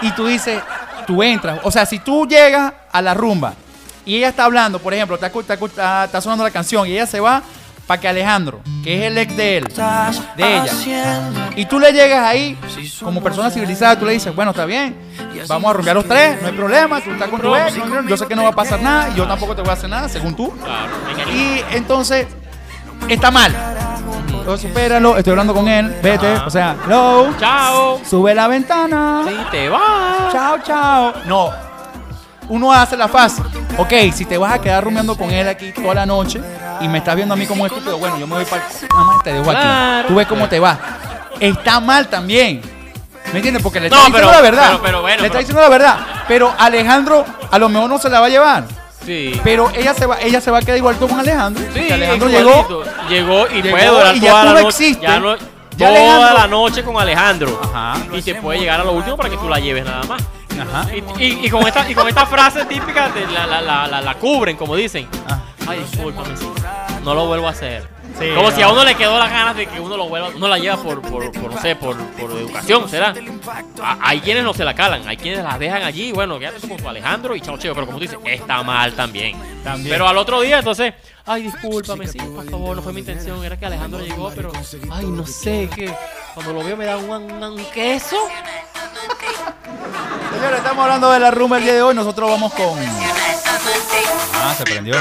y tú dices, tú entras. O sea, si tú llegas a la rumba y ella está hablando, por ejemplo, está, está- está- está sonando la canción y ella se va para que Alejandro, que es el ex de él, de ella, y tú le llegas ahí como persona civilizada, tú le dices, bueno, está bien, vamos a rumbear los tres, no hay problema, tú estás con tu ex, no- yo sé que no va a pasar nada, yo tampoco te voy a hacer nada, según tú. Y entonces, está mal. Lo supéralo, estoy hablando con él, vete, o sea, hello, Chao. sube la ventana. Sí, te vas. Chao, chao. No. Uno hace la fase. Ok, si te vas a quedar rumiando con él aquí toda la noche y me estás viendo a mí como estúpido, bueno, yo me voy para. Nada más te dejo aquí. Tú ves cómo te va. Está mal también. ¿Me entiendes? Porque le No, está diciendo pero- la verdad. pero- pero bueno, le está diciendo la verdad. Pero Alejandro a lo mejor no se la va a llevar. Sí. Pero ella se va, ella se va a quedar igual con Alejandro. Sí, Alejandro igualito. llegó. llegó y llegó puede durar y ya toda tú la no noche. existes. Ya no- Ya toda Alejandro- la noche con Alejandro. Ajá. Y te puede llegar a lo último para que tú la lleves nada más. Ajá. Y, y- y con esta y con esta frase típica de la, la, la, la, la cubren, como dicen. Ah. Ay, discúlpame, no lo vuelvo a hacer. Sí, como no. si a uno le quedó las ganas de que uno lo vuelva, uno la lleva por, por, por, no sé, por, por educación, ¿será? A- hay quienes no se la calan, hay quienes las dejan allí, y bueno, quédate con tu Alejandro y chao, cheo, pero como tú dices, está mal también. También. Pero al otro día, entonces, ay, discúlpame, sí, por favor, no fue mi intención, era que Alejandro llegó, pero, ay, no sé, que cuando lo veo me da un- un queso. Señores, estamos hablando de la rumba el día de hoy. Nosotros vamos con. Ah, se prendió.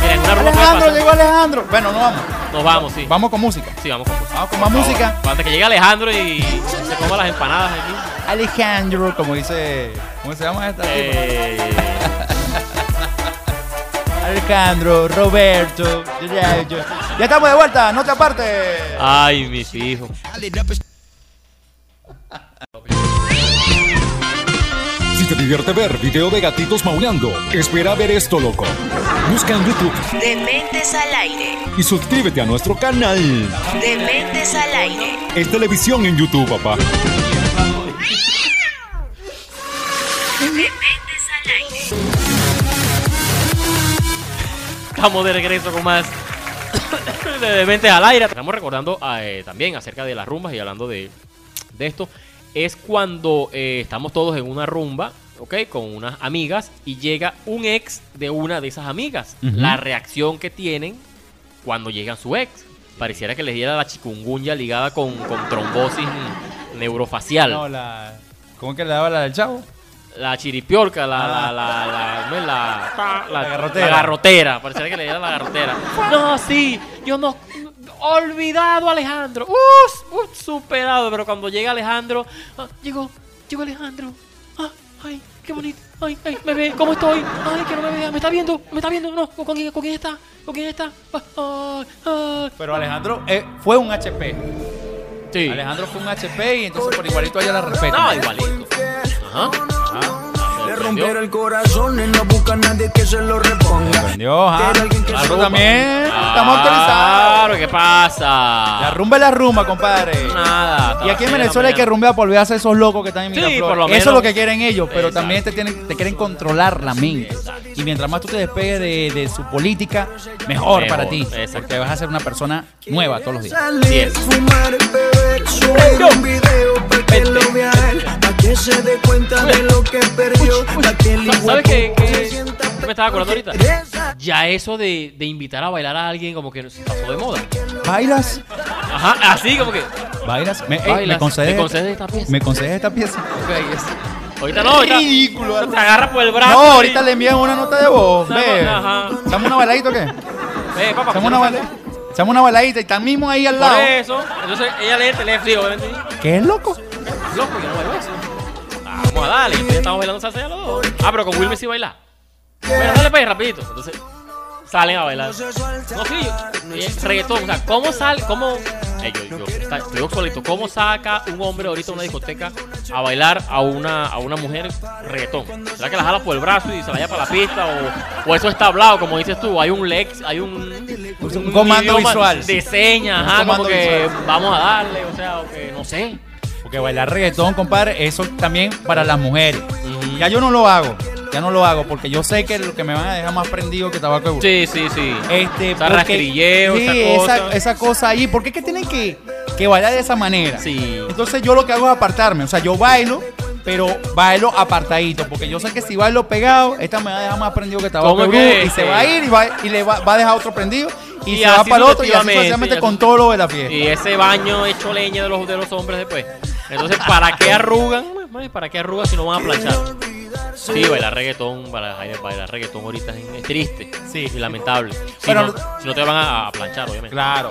Mira, en una rumba puede Alejandro, pasar- llegó Alejandro. Bueno, no vamos. Nos vamos, sí. Vamos con música. Sí, vamos con música. Vamos con más música. Antes que llegue Alejandro y se coma las empanadas aquí. Alejandro, como dice. ¿Cómo se llama esta? Eh, Alejandro, Roberto. Ya, ya. Ya estamos de vuelta, no te apartes. ay, mis hijos. Te divierte ver video de gatitos maullando, espera a ver esto, loco. Busca en YouTube Dementes al aire. y suscríbete a nuestro canal. Dementes al aire. Es televisión en YouTube, papá. Dementes al aire. Estamos de regreso con más de Dementes al aire. Estamos recordando eh, también acerca de las rumbas y hablando de, de esto. Es cuando eh, estamos todos en una rumba, ¿ok? Con unas amigas y llega un ex de una de esas amigas. La reacción que tienen cuando llega su ex. Pareciera que les diera la chikungunya ligada con, con trombosis neurofacial. No, la. ¿Cómo es que le daba la del chavo? La chiripiorca, la, Ah. la, la, la, ¿no es la, la, La garrotera. La garrotera, pareciera que le diera la garrotera. No, sí, yo no. Olvidado Alejandro. Uh, uh, superado. Pero cuando llega Alejandro, ah, llegó, llegó Alejandro. Ah, ay, qué bonito. Ay, ay, me ve, ¿cómo estoy? Ay, que no me vea, me está viendo, me está viendo. No, ¿con, con quién, con quién está? ¿Con quién está? Ah. Pero Alejandro eh, fue un HP. Sí, Sí. Alejandro fue un HP y entonces por igualito ella la respeta. No, igualito. Ajá. Le rompieron el corazón y no busca a nadie que se lo reponga. Que Nosotros se también estamos autorizados. Claro, ¿qué pasa? La rumba es la rumba, compadre. Nada. Y aquí en la Venezuela hay que rumbear por olvidarse de esos locos que están en Sí, Miraflores. por lo Eso es menos. lo que quieren ellos, pero Exacto. también te, tienen, te quieren controlar la mente. Y mientras más tú te despegues de, de su política, mejor, Mejor, para ti. exacto. Porque vas a ser una persona nueva todos los días. Fumar, beber, que se dé cuenta de lo que perdió, ¿Sabes qué, me estaba acordando ahorita? Ya eso de, de invitar a bailar a alguien como que se pasó de moda. ¿Bailas? Ajá, así como que. ¿Bailas? ¿Me, ey, Bailas, ¿me concedes, ¿me concedes esta pieza? ¿Me concedes esta pieza? Ok, es- Ahorita no, ahorita. Ridículo. Te agarra por el brazo. No, y- ahorita le envían una nota de voz. Ve. ajá. ¿Echamos una bailadita o qué? Ve, papá. ¿Echamos una, baila- echamos una bailadita y están mismo ahí al Por lado. eso. Entonces ella lee el teléfono y obviamente, ¿Qué es loco? loco, yo no bailo eso. Ah, Vamos a darle, entonces estamos bailando salsa los dos. Ah, pero con Wilmer sí baila. Bueno, dale para ahí rapidito. Entonces, salen a bailar. No, sí, reggaetón, o sea, ¿cómo sale, cómo, eh, yo, yo, está- estoy obsoleto, ¿cómo saca un hombre ahorita a una discoteca a bailar a una, a una mujer reggaetón? ¿Será que la jala por el brazo y se la lleva para la pista? O, o eso está hablado, como dices tú, hay un lex, hay un, Un comando visual. De señas, ajá, como que visual. vamos a darle, o sea, o que no sé. Porque bailar reggaetón, compadre, eso también para las mujeres. Ya yo no lo hago. Ya no lo hago porque yo sé que lo que me van a dejar más prendido que tabaco de burro. Sí, sí, sí. Este, O sea, porque- sí, esa cosa. Esa, esa cosa ahí. ¿Por qué es que tienen que, que bailar de esa manera? Sí. Entonces yo lo que hago es apartarme. O sea, yo bailo, pero bailo apartadito. Porque yo sé que si bailo pegado, esta me va a dejar más prendido que tabaco ¿Cómo de es burro. que Y se va a ir y, va, y le va, va a dejar otro prendido. Y, Y se va para el otro y así sucesivamente, con todo lo de la fiesta. Y ese baño hecho leña de los, de los hombres después. Entonces, ¿para qué arrugan? ¿Para qué arrugan si no van a planchar? Sí, bailar reggaetón, bailar, bailar reggaetón ahorita es, triste Sí. y lamentable. Si, no, si no te van a, a planchar, obviamente. Claro.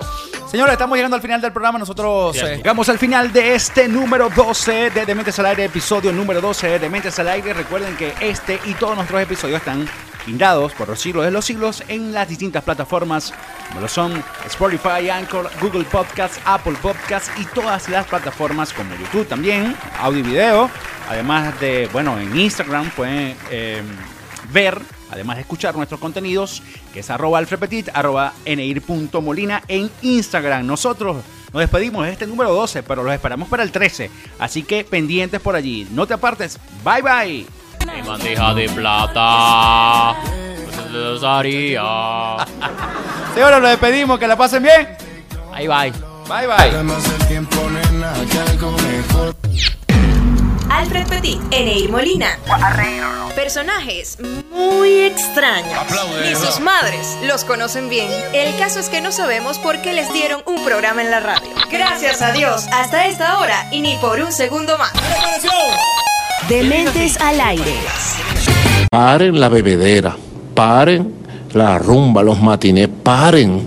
Señores, estamos llegando al final del programa. Nosotros eh, llegamos al final de este número 12 de Dementes al Aire, episodio número 12 de Dementes al Aire. Recuerden que este y todos nuestros episodios están brindados por los siglos de los siglos en las distintas plataformas como lo son Spotify, Anchor, Google Podcasts, Apple Podcasts y todas las plataformas como YouTube también, audio y video. Además de, bueno, en Instagram pueden eh, ver, además de escuchar nuestros contenidos, que es arroba alfrepetit, arroba neir.molina en Instagram. Nosotros nos despedimos de este número 12, pero los esperamos para el 13. Así que pendientes por allí. No te apartes. Bye bye. Mi bandeja de plata. Pues se los haría. Señores, nos despedimos. Que la pasen bien. Ahí va. Bye bye. Mejor. Alfred Petit, Eneir Molina. Personajes muy extraños. Ni sus madres los conocen bien. El caso es que no sabemos por qué les dieron un programa en la radio. Gracias a Dios, hasta esta hora y ni por un segundo más. Dementes al aire. Paren la bebedera, paren la rumba, los matinés, paren.